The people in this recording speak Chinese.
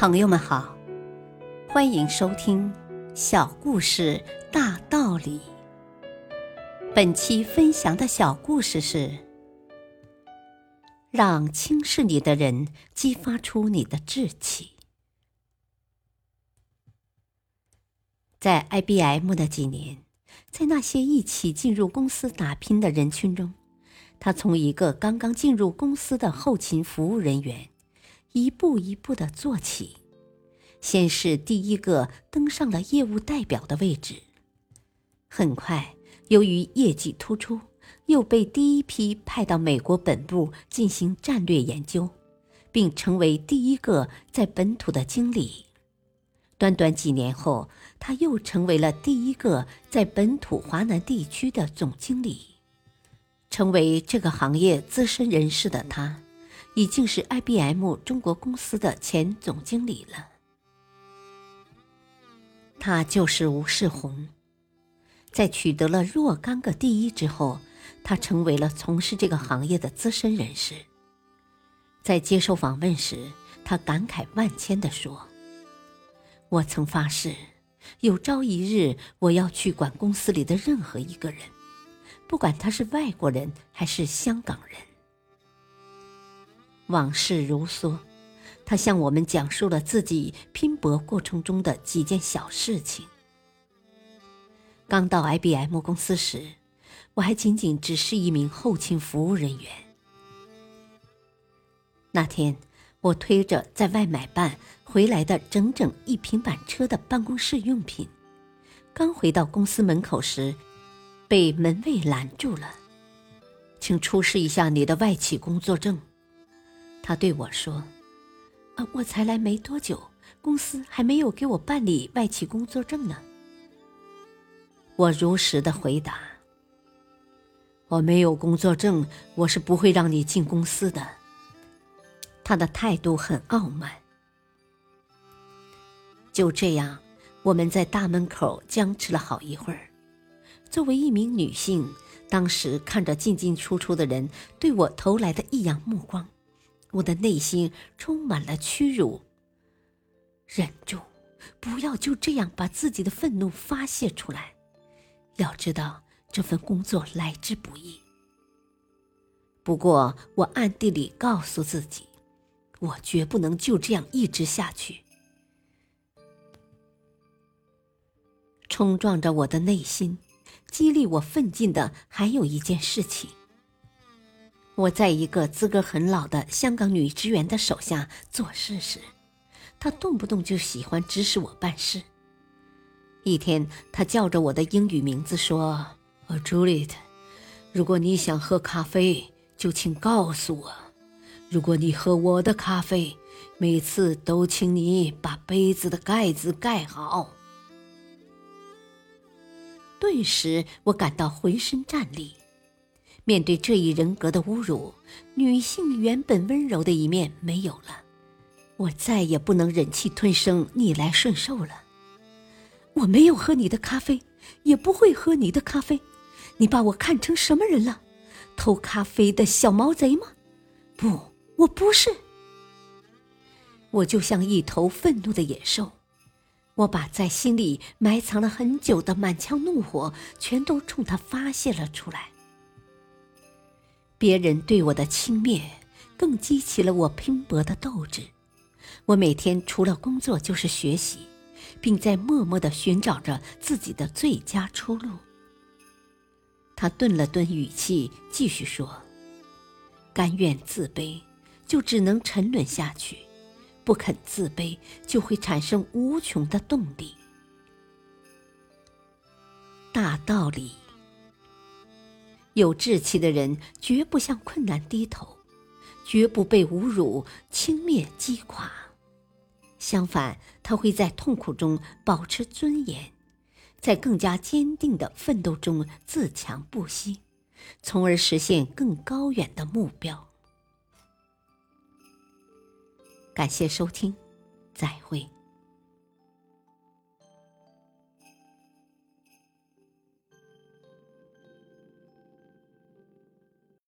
朋友们好，欢迎收听《小故事大道理》。本期分享的小故事是：让轻视你的人激发出你的志气。在 IBM 的几年，在那些一起进入公司打拼的人群中，他从一个刚刚进入公司的后勤服务人员。一步一步的做起，先是第一个登上了业务代表的位置。很快，由于业绩突出，又被第一批派到美国本部进行战略研究，并成为第一个在本土的经理。短短几年后，他又成为了第一个在本土华南地区的总经理。成为这个行业资深人士的他。已经是 IBM 中国公司的前总经理了。他就是吴世宏，在取得了若干个第一之后，他成为了从事这个行业的资深人士。在接受访问时，他感慨万千地说：“我曾发誓，有朝一日我要去管公司里的任何一个人，不管他是外国人还是香港人。”往事如梭，他向我们讲述了自己拼搏过程中的几件小事情。刚到 IBM 公司时，我还仅仅只是一名后勤服务人员。那天，我推着在外买办回来的整整一平板车的办公室用品，刚回到公司门口时，被门卫拦住了，请出示一下你的外企工作证。他对我说：“啊，我才来没多久，公司还没有给我办理外企工作证呢。”我如实的回答：“我没有工作证，我是不会让你进公司的。”他的态度很傲慢。就这样，我们在大门口僵持了好一会儿。作为一名女性，当时看着进进出出的人对我投来的异样目光。我的内心充满了屈辱。忍住，不要就这样把自己的愤怒发泄出来。要知道，这份工作来之不易。不过，我暗地里告诉自己，我绝不能就这样一直下去。冲撞着我的内心，激励我奋进的还有一件事情。我在一个资格很老的香港女职员的手下做事时，她动不动就喜欢指使我办事。一天，她叫着我的英语名字说：“呃，Juliet，如果你想喝咖啡，就请告诉我。如果你喝我的咖啡，每次都请你把杯子的盖子盖好。”顿时，我感到浑身战栗。面对这一人格的侮辱，女性原本温柔的一面没有了，我再也不能忍气吞声、逆来顺受了。我没有喝你的咖啡，也不会喝你的咖啡。你把我看成什么人了？偷咖啡的小毛贼吗？不，我不是。我就像一头愤怒的野兽，我把在心里埋藏了很久的满腔怒火，全都冲他发泄了出来。别人对我的轻蔑，更激起了我拼搏的斗志。我每天除了工作就是学习，并在默默的寻找着自己的最佳出路。他顿了顿语气，继续说：“甘愿自卑，就只能沉沦下去；不肯自卑，就会产生无穷的动力。”大道理。有志气的人绝不向困难低头，绝不被侮辱、轻蔑击垮。相反，他会在痛苦中保持尊严，在更加坚定的奋斗中自强不息，从而实现更高远的目标。感谢收听，再会。